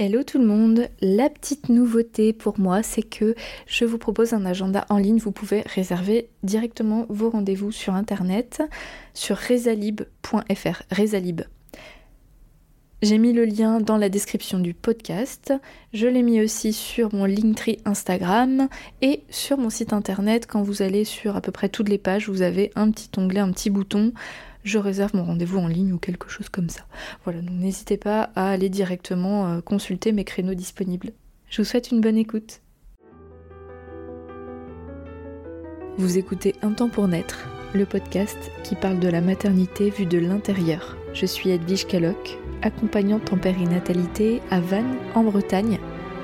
Hello tout le monde, la petite nouveauté pour moi c'est que je vous propose un agenda en ligne, vous pouvez réserver directement vos rendez-vous sur internet sur rezalib.fr, rezalib. J'ai mis le lien dans la description du podcast, je l'ai mis aussi sur mon Linktree Instagram et sur mon site internet. Quand vous allez sur à peu près toutes les pages, vous avez un petit onglet, un petit bouton je réserve mon rendez-vous en ligne ou quelque chose comme ça. Voilà, donc n'hésitez pas à aller directement euh, consulter mes créneaux disponibles. Je vous souhaite une bonne écoute. Vous écoutez Un temps pour naître, le podcast qui parle de la maternité vue de l'intérieur. Je suis Edwige Caloc, accompagnante en périnatalité à Vannes, en Bretagne,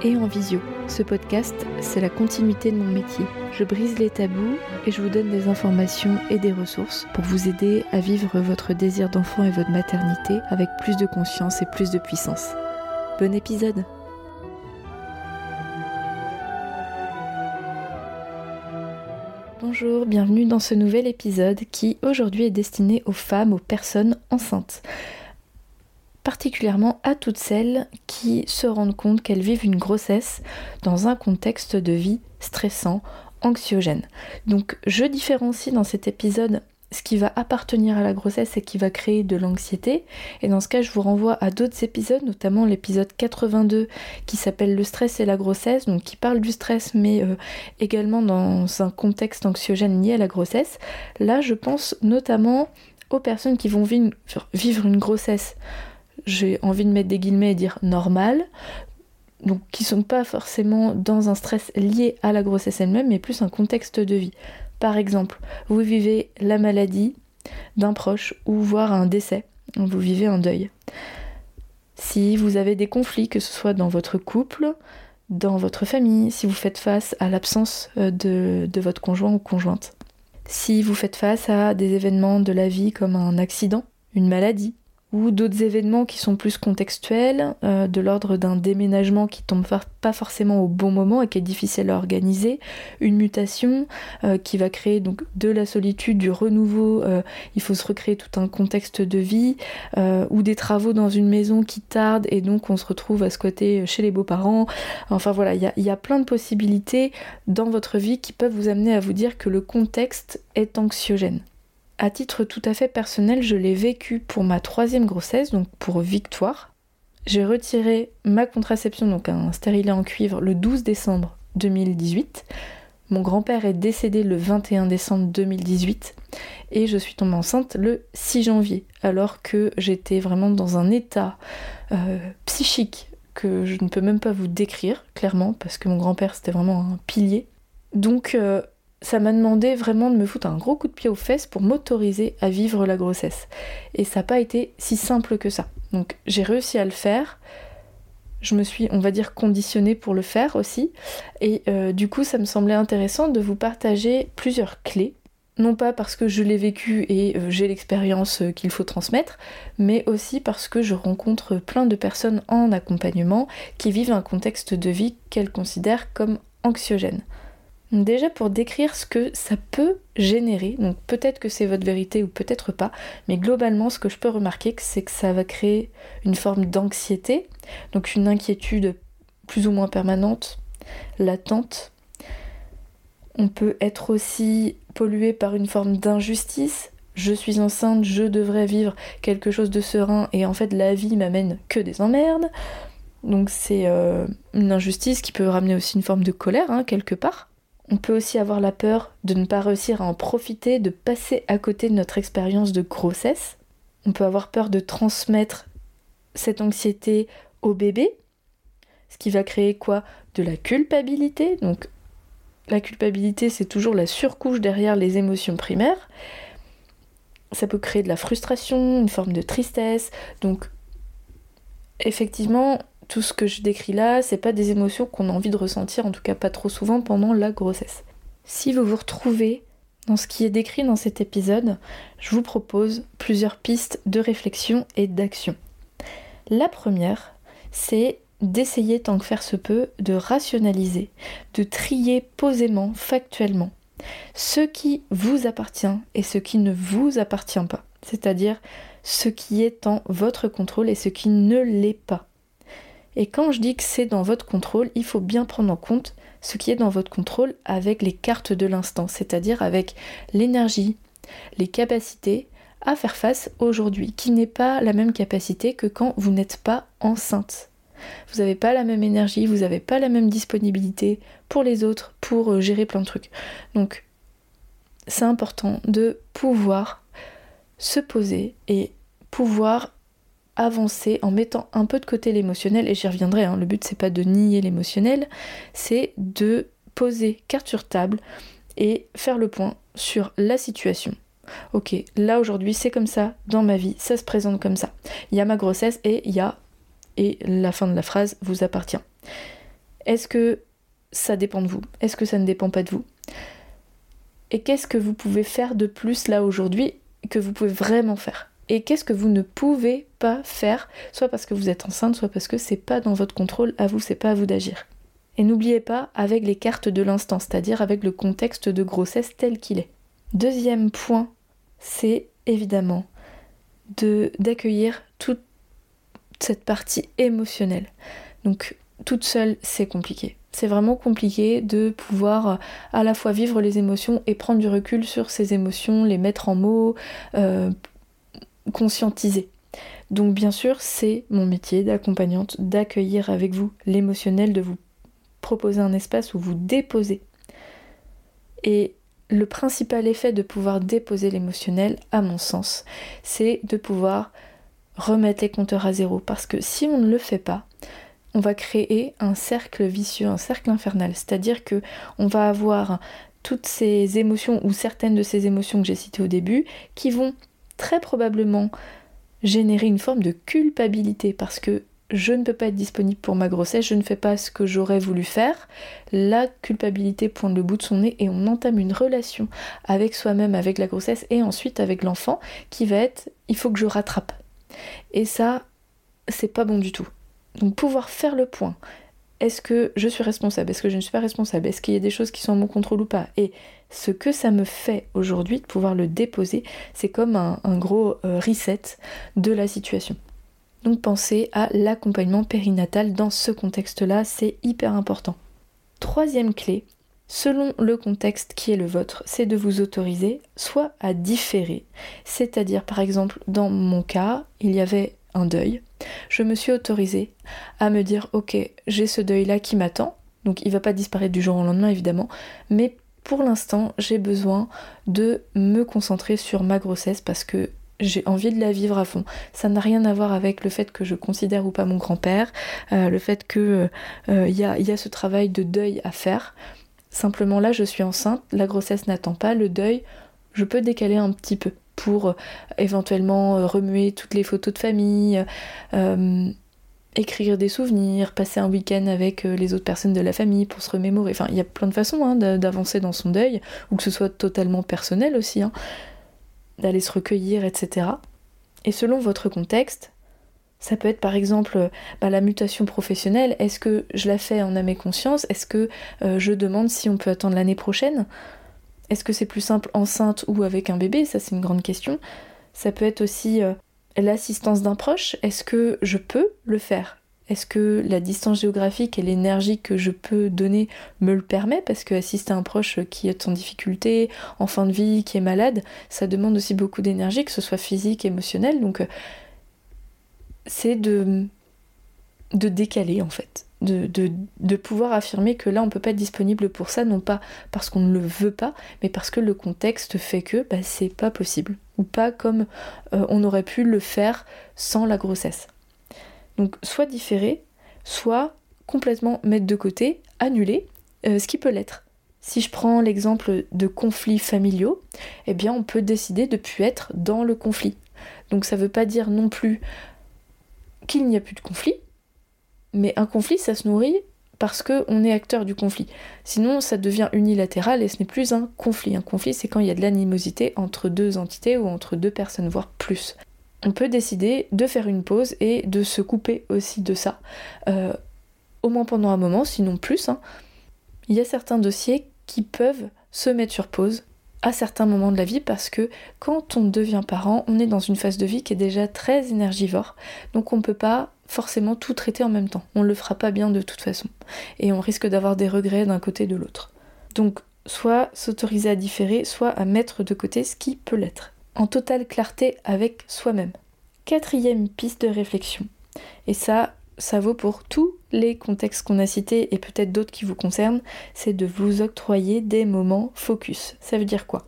et en visio. Ce podcast, c'est la continuité de mon métier. Je brise les tabous et je vous donne des informations et des ressources pour vous aider à vivre votre désir d'enfant et votre maternité avec plus de conscience et plus de puissance. Bon épisode Bonjour, bienvenue dans ce nouvel épisode qui aujourd'hui est destiné aux femmes, aux personnes enceintes particulièrement à toutes celles qui se rendent compte qu'elles vivent une grossesse dans un contexte de vie stressant, anxiogène. Donc je différencie dans cet épisode ce qui va appartenir à la grossesse et qui va créer de l'anxiété. Et dans ce cas, je vous renvoie à d'autres épisodes, notamment l'épisode 82 qui s'appelle Le stress et la grossesse, donc qui parle du stress mais euh, également dans un contexte anxiogène lié à la grossesse. Là, je pense notamment aux personnes qui vont vivre une grossesse j'ai envie de mettre des guillemets et dire normal, donc qui sont pas forcément dans un stress lié à la grossesse elle-même, mais plus un contexte de vie. Par exemple, vous vivez la maladie d'un proche ou voire un décès, vous vivez un deuil. Si vous avez des conflits, que ce soit dans votre couple, dans votre famille, si vous faites face à l'absence euh, de, de votre conjoint ou conjointe, si vous faites face à des événements de la vie comme un accident, une maladie, ou d'autres événements qui sont plus contextuels, euh, de l'ordre d'un déménagement qui tombe pas forcément au bon moment et qui est difficile à organiser, une mutation euh, qui va créer donc de la solitude, du renouveau, euh, il faut se recréer tout un contexte de vie, ou des travaux dans une maison qui tardent et donc on se retrouve à ce côté chez les beaux-parents. Enfin voilà, il y a plein de possibilités dans votre vie qui peuvent vous amener à vous dire que le contexte est anxiogène. À titre tout à fait personnel, je l'ai vécu pour ma troisième grossesse, donc pour Victoire. J'ai retiré ma contraception, donc un stérilet en cuivre, le 12 décembre 2018. Mon grand-père est décédé le 21 décembre 2018 et je suis tombée enceinte le 6 janvier, alors que j'étais vraiment dans un état euh, psychique que je ne peux même pas vous décrire clairement, parce que mon grand-père c'était vraiment un pilier. Donc euh, ça m'a demandé vraiment de me foutre un gros coup de pied aux fesses pour m'autoriser à vivre la grossesse. Et ça n'a pas été si simple que ça. Donc j'ai réussi à le faire. Je me suis, on va dire, conditionnée pour le faire aussi. Et euh, du coup, ça me semblait intéressant de vous partager plusieurs clés. Non pas parce que je l'ai vécu et euh, j'ai l'expérience euh, qu'il faut transmettre, mais aussi parce que je rencontre plein de personnes en accompagnement qui vivent un contexte de vie qu'elles considèrent comme anxiogène. Déjà pour décrire ce que ça peut générer, donc peut-être que c'est votre vérité ou peut-être pas, mais globalement ce que je peux remarquer c'est que ça va créer une forme d'anxiété, donc une inquiétude plus ou moins permanente, latente. On peut être aussi pollué par une forme d'injustice. Je suis enceinte, je devrais vivre quelque chose de serein et en fait la vie m'amène que des emmerdes. Donc c'est euh, une injustice qui peut ramener aussi une forme de colère hein, quelque part. On peut aussi avoir la peur de ne pas réussir à en profiter, de passer à côté de notre expérience de grossesse. On peut avoir peur de transmettre cette anxiété au bébé, ce qui va créer quoi? De la culpabilité. Donc la culpabilité, c'est toujours la surcouche derrière les émotions primaires. Ça peut créer de la frustration, une forme de tristesse. Donc effectivement, tout ce que je décris là, c'est pas des émotions qu'on a envie de ressentir, en tout cas pas trop souvent pendant la grossesse. Si vous vous retrouvez dans ce qui est décrit dans cet épisode, je vous propose plusieurs pistes de réflexion et d'action. La première, c'est d'essayer tant que faire se peut de rationaliser, de trier posément, factuellement, ce qui vous appartient et ce qui ne vous appartient pas, c'est-à-dire ce qui est en votre contrôle et ce qui ne l'est pas. Et quand je dis que c'est dans votre contrôle, il faut bien prendre en compte ce qui est dans votre contrôle avec les cartes de l'instant, c'est-à-dire avec l'énergie, les capacités à faire face aujourd'hui, qui n'est pas la même capacité que quand vous n'êtes pas enceinte. Vous n'avez pas la même énergie, vous n'avez pas la même disponibilité pour les autres, pour euh, gérer plein de trucs. Donc, c'est important de pouvoir se poser et pouvoir avancer en mettant un peu de côté l'émotionnel, et j'y reviendrai, hein, le but c'est pas de nier l'émotionnel, c'est de poser carte sur table et faire le point sur la situation. Ok, là aujourd'hui c'est comme ça, dans ma vie, ça se présente comme ça. Il y a ma grossesse et il y a... Et la fin de la phrase vous appartient. Est-ce que ça dépend de vous? Est-ce que ça ne dépend pas de vous? Et qu'est-ce que vous pouvez faire de plus là aujourd'hui que vous pouvez vraiment faire? Et qu'est-ce que vous ne pouvez pas faire, soit parce que vous êtes enceinte, soit parce que c'est pas dans votre contrôle à vous, c'est pas à vous d'agir. Et n'oubliez pas avec les cartes de l'instant, c'est-à-dire avec le contexte de grossesse tel qu'il est. Deuxième point, c'est évidemment de d'accueillir toute cette partie émotionnelle. Donc toute seule, c'est compliqué. C'est vraiment compliqué de pouvoir à la fois vivre les émotions et prendre du recul sur ces émotions, les mettre en mots, euh, conscientiser. Donc bien sûr, c'est mon métier d'accompagnante d'accueillir avec vous l'émotionnel, de vous proposer un espace où vous déposez. Et le principal effet de pouvoir déposer l'émotionnel, à mon sens, c'est de pouvoir remettre les compteurs à zéro. Parce que si on ne le fait pas, on va créer un cercle vicieux, un cercle infernal. C'est-à-dire que on va avoir toutes ces émotions ou certaines de ces émotions que j'ai citées au début qui vont très probablement générer une forme de culpabilité parce que je ne peux pas être disponible pour ma grossesse, je ne fais pas ce que j'aurais voulu faire. La culpabilité pointe le bout de son nez et on entame une relation avec soi-même, avec la grossesse et ensuite avec l'enfant qui va être il faut que je rattrape. Et ça, c'est pas bon du tout. Donc pouvoir faire le point. Est-ce que je suis responsable? Est-ce que je ne suis pas responsable? Est-ce qu'il y a des choses qui sont à mon contrôle ou pas? Et ce que ça me fait aujourd'hui de pouvoir le déposer, c'est comme un, gros euh, reset de la situation. Donc pensez à l'accompagnement périnatal dans ce contexte-là, c'est hyper important. Troisième clé, selon le contexte qui est le vôtre, c'est de vous autoriser soit à différer, c'est-à-dire par exemple dans mon cas, il y avait un deuil, je me suis autorisée à me dire ok, j'ai ce deuil-là qui m'attend, donc il va pas disparaître du jour au lendemain évidemment, mais pour l'instant, j'ai besoin de me concentrer sur ma grossesse parce que j'ai envie de la vivre à fond. Ça n'a rien à voir avec le fait que je considère ou pas mon grand-père, euh, le fait que euh, y, a, ce travail de deuil à faire. Simplement là, je suis enceinte, la grossesse n'attend pas, le deuil, je peux décaler un petit peu pour euh, éventuellement remuer toutes les photos de famille, écrire des souvenirs, passer un week-end avec euh, les autres personnes de la famille pour se remémorer. Enfin, il y a plein de façons hein, d'avancer dans son deuil, ou que ce soit totalement personnel aussi, hein, d'aller se recueillir, etc. Et selon votre contexte, ça peut être par exemple bah, la mutation professionnelle. Est-ce que je la fais en âme et conscience? Est-ce que euh, je demande si on peut attendre l'année prochaine? Est-ce que c'est plus simple enceinte ou avec un bébé? Ça, c'est une grande question. Ça peut être aussi euh, l'assistance d'un proche, est-ce que je peux le faire? Est-ce que la distance géographique et l'énergie que je peux donner me le permet? Parce que assister un proche qui est en difficulté, en fin de vie, qui est malade, ça demande aussi beaucoup d'énergie, que ce soit physique, émotionnelle. Donc euh, c'est de, de décaler en fait. De, pouvoir affirmer que là on peut pas être disponible pour ça, non pas parce qu'on ne le veut pas, mais parce que le contexte fait que bah, c'est pas possible, ou pas comme euh, on aurait pu le faire sans la grossesse. Donc soit différer, soit complètement mettre de côté, annuler, euh, ce qui peut l'être. Si je prends l'exemple de conflits familiaux, eh bien on peut décider de ne plus être dans le conflit. Donc ça veut pas dire non plus qu'il n'y a plus de conflit, mais un conflit, ça se nourrit parce qu'on est acteur du conflit. Sinon, ça devient unilatéral et ce n'est plus un conflit. Un conflit, c'est quand il y a de l'animosité entre deux entités ou entre deux personnes, voire plus. On peut décider de faire une pause et de se couper aussi de ça, euh, au moins pendant un moment, sinon plus. Hein. Il y a certains dossiers qui peuvent se mettre sur pause à certains moments de la vie parce que quand on devient parent, on est dans une phase de vie qui est déjà très énergivore. Donc on ne peut pas forcément tout traiter en même temps. On le fera pas bien de toute façon. Et on risque d'avoir des regrets d'un côté et de l'autre. Donc, soit s'autoriser à différer, soit à mettre de côté ce qui peut l'être. En totale clarté avec soi-même. Quatrième piste de réflexion. Et ça, ça vaut pour tous les contextes qu'on a cités et peut-être d'autres qui vous concernent, c'est de vous octroyer des moments focus. Ça veut dire quoi?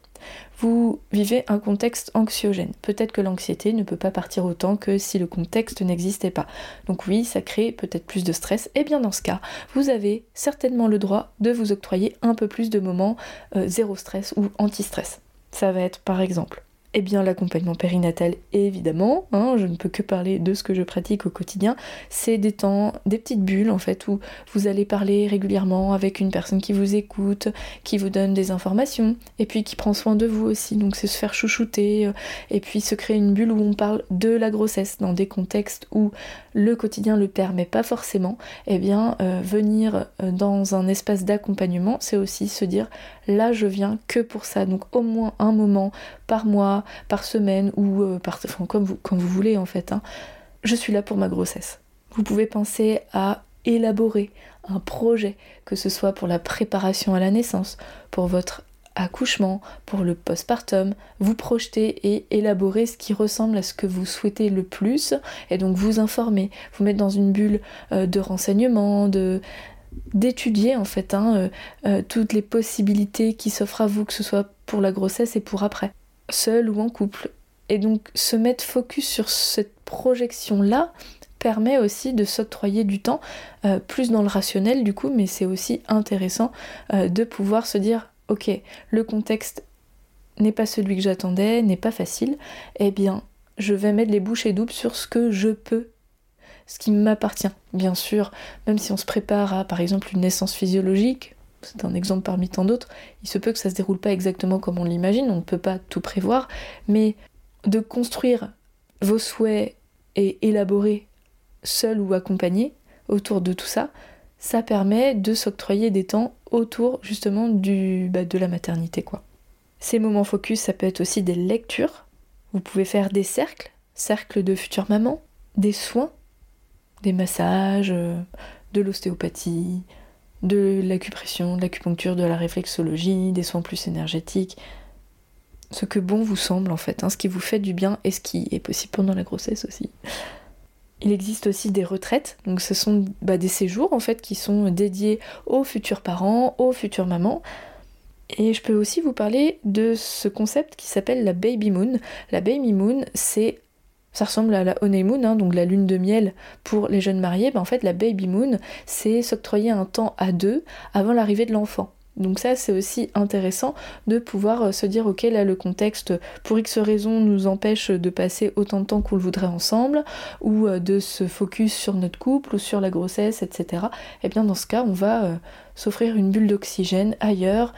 Vous vivez un contexte anxiogène. Peut-être que l'anxiété ne peut pas partir autant que si le contexte n'existait pas. Donc oui, ça crée peut-être plus de stress. Et bien dans ce cas, vous avez certainement le droit de vous octroyer un peu plus de moments euh, zéro stress ou anti-stress. Ça va être par exemple eh bien l'accompagnement périnatal évidemment, hein, je ne peux que parler de ce que je pratique au quotidien, c'est des temps, des petites bulles en fait où vous allez parler régulièrement avec une personne qui vous écoute, qui vous donne des informations et puis qui prend soin de vous aussi, donc c'est se faire chouchouter euh, et puis se créer une bulle où on parle de la grossesse dans des contextes où le quotidien le permet pas forcément, eh bien euh, venir euh, dans un espace d'accompagnement c'est aussi se dire là je viens que pour ça, donc au moins un moment par mois, par semaine ou euh, par, comme, vous, vous voulez en fait. Hein. Je suis là pour ma grossesse. Vous pouvez penser à élaborer un projet, que ce soit pour la préparation à la naissance, pour votre accouchement, pour le postpartum, vous projeter et élaborer ce qui ressemble à ce que vous souhaitez le plus, et donc vous informer, vous mettre dans une bulle euh, de renseignements, de d'étudier en fait hein, euh, toutes les possibilités qui s'offrent à vous, que ce soit pour la grossesse et pour après seul ou en couple. Et donc se mettre focus sur cette projection-là permet aussi de s'octroyer du temps, euh, plus dans le rationnel du coup, mais c'est aussi intéressant euh, de pouvoir se dire, ok, le contexte n'est pas celui que j'attendais, n'est pas facile, eh bien je vais mettre les bouchées doubles sur ce que je peux ce qui m'appartient. Bien sûr, même si on se prépare à par exemple une naissance physiologique, c'est un exemple parmi tant d'autres, il se peut que ça se déroule pas exactement comme on l'imagine, on ne peut pas tout prévoir, mais de construire vos souhaits et élaborer seul ou accompagné autour de tout ça, ça permet de s'octroyer des temps autour justement du, bah, de la maternité quoi. Ces moments focus, ça peut être aussi des lectures. Vous pouvez faire des cercles, cercles de futures mamans, des soins, des massages, euh, de l'ostéopathie, de l'acupression, de l'acupuncture, de la réflexologie, des soins plus énergétiques, ce que bon vous semble en fait, hein, ce qui vous fait du bien et ce qui est possible pendant la grossesse aussi. Il existe aussi des retraites, donc ce sont bah, des séjours en fait qui sont dédiés aux futurs parents, aux futures mamans. Et je peux aussi vous parler de ce concept qui s'appelle la baby moon. La baby moon, c'est ça ressemble à la honeymoon, hein, donc la lune de miel pour les jeunes mariés. Ben en fait, la baby moon, c'est s'octroyer un temps à deux avant l'arrivée de l'enfant. Donc ça, c'est aussi intéressant de pouvoir euh, se dire, ok, là, le contexte, pour X raisons, nous empêche de passer autant de temps qu'on le voudrait ensemble, ou euh, de se focus sur notre couple, ou sur la grossesse, etc. Et eh bien dans ce cas, on va euh, s'offrir une bulle d'oxygène ailleurs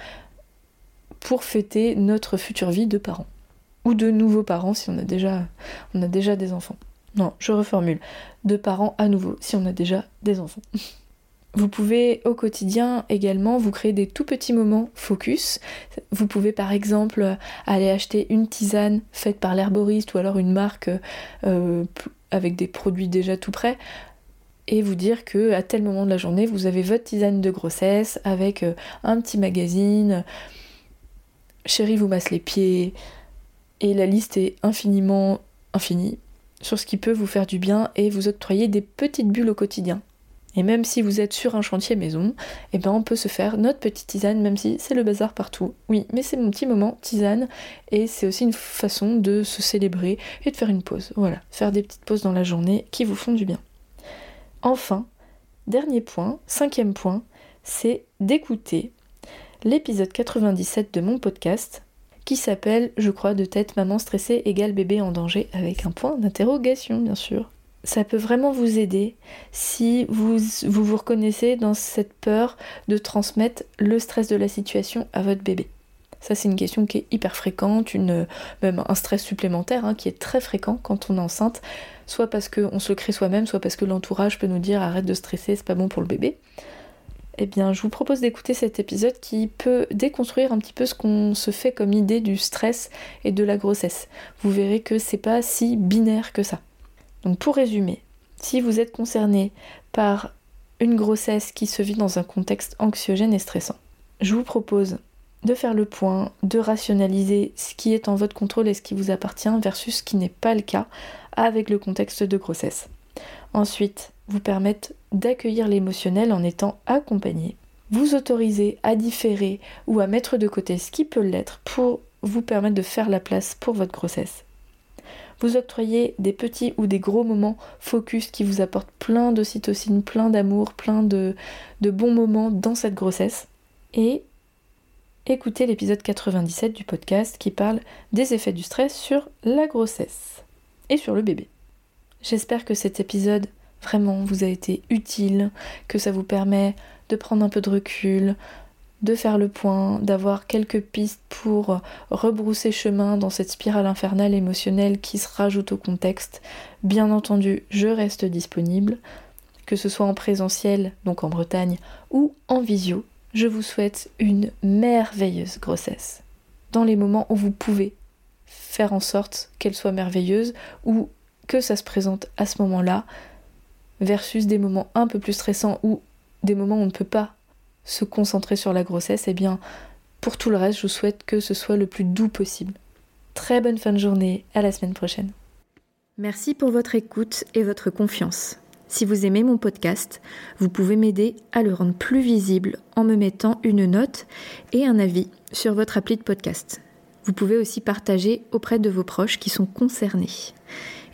pour fêter notre future vie de parents de nouveaux parents si on a déjà, on a déjà des enfants. Non, je reformule. De parents à nouveau si on a déjà des enfants. Vous pouvez au quotidien également vous créer des tout petits moments focus. Vous pouvez par exemple aller acheter une tisane faite par l'herboriste ou alors une marque euh, avec des produits déjà tout prêts et vous dire que à tel moment de la journée vous avez votre tisane de grossesse avec euh, un petit magazine. Chérie vous masse les pieds, et la liste est infiniment infinie sur ce qui peut vous faire du bien et vous octroyer des petites bulles au quotidien. Et même si vous êtes sur un chantier maison, eh ben on peut se faire notre petite tisane, même si c'est le bazar partout. Oui, mais c'est mon petit moment tisane, et c'est aussi une façon de se célébrer et de faire une pause. Voilà, faire des petites pauses dans la journée qui vous font du bien. Enfin, dernier point, cinquième point, c'est d'écouter l'épisode 97 de mon podcast qui s'appelle, je crois, de tête maman stressée égale bébé en danger avec un point d'interrogation bien sûr. Ça peut vraiment vous aider si vous, vous reconnaissez dans cette peur de transmettre le stress de la situation à votre bébé. Ça, c'est une question qui est hyper fréquente, même un stress supplémentaire hein, qui est très fréquent quand on est enceinte, soit parce qu'on se le crée soi-même, soit parce que l'entourage peut nous dire arrête de stresser, c'est pas bon pour le bébé eh bien, je vous propose d'écouter cet épisode qui peut déconstruire un petit peu ce qu'on se fait comme idée du stress et de la grossesse. Vous verrez que c'est pas si binaire que ça. Donc, pour résumer, Si vous êtes concerné par une grossesse qui se vit dans un contexte anxiogène et stressant, je vous propose de faire le point, de rationaliser ce qui est en votre contrôle et ce qui vous appartient versus ce qui n'est pas le cas avec le contexte de grossesse. Ensuite, vous permettre d'accueillir l'émotionnel en étant accompagné. Vous autoriser à différer ou à mettre de côté ce qui peut l'être pour vous permettre de faire la place pour votre grossesse. Vous octroyez des petits ou des gros moments focus qui vous apportent plein d'ocytocine, plein d'amour, plein de, de bons moments dans cette grossesse. Et écoutez l'épisode 97 du podcast qui parle des effets du stress sur la grossesse et sur le bébé. J'espère que cet épisode vraiment vous a été utile, que ça vous permet de prendre un peu de recul, de faire le point, d'avoir quelques pistes pour rebrousser chemin dans cette spirale infernale émotionnelle qui se rajoute au contexte. Bien entendu, je reste disponible, que ce soit en présentiel, donc en Bretagne, ou en visio, je vous souhaite une merveilleuse grossesse. Dans les moments où vous pouvez faire en sorte qu'elle soit merveilleuse ou que ça se présente à ce moment-là, versus des moments un peu plus stressants ou des moments où on ne peut pas se concentrer sur la grossesse, et eh bien pour tout le reste, je vous souhaite que ce soit le plus doux possible. Très bonne fin de journée, à la semaine prochaine. Merci pour votre écoute et votre confiance. Si vous aimez mon podcast, vous pouvez m'aider à le rendre plus visible en me mettant une note et un avis sur votre appli de podcast. Vous pouvez aussi partager auprès de vos proches qui sont concernés.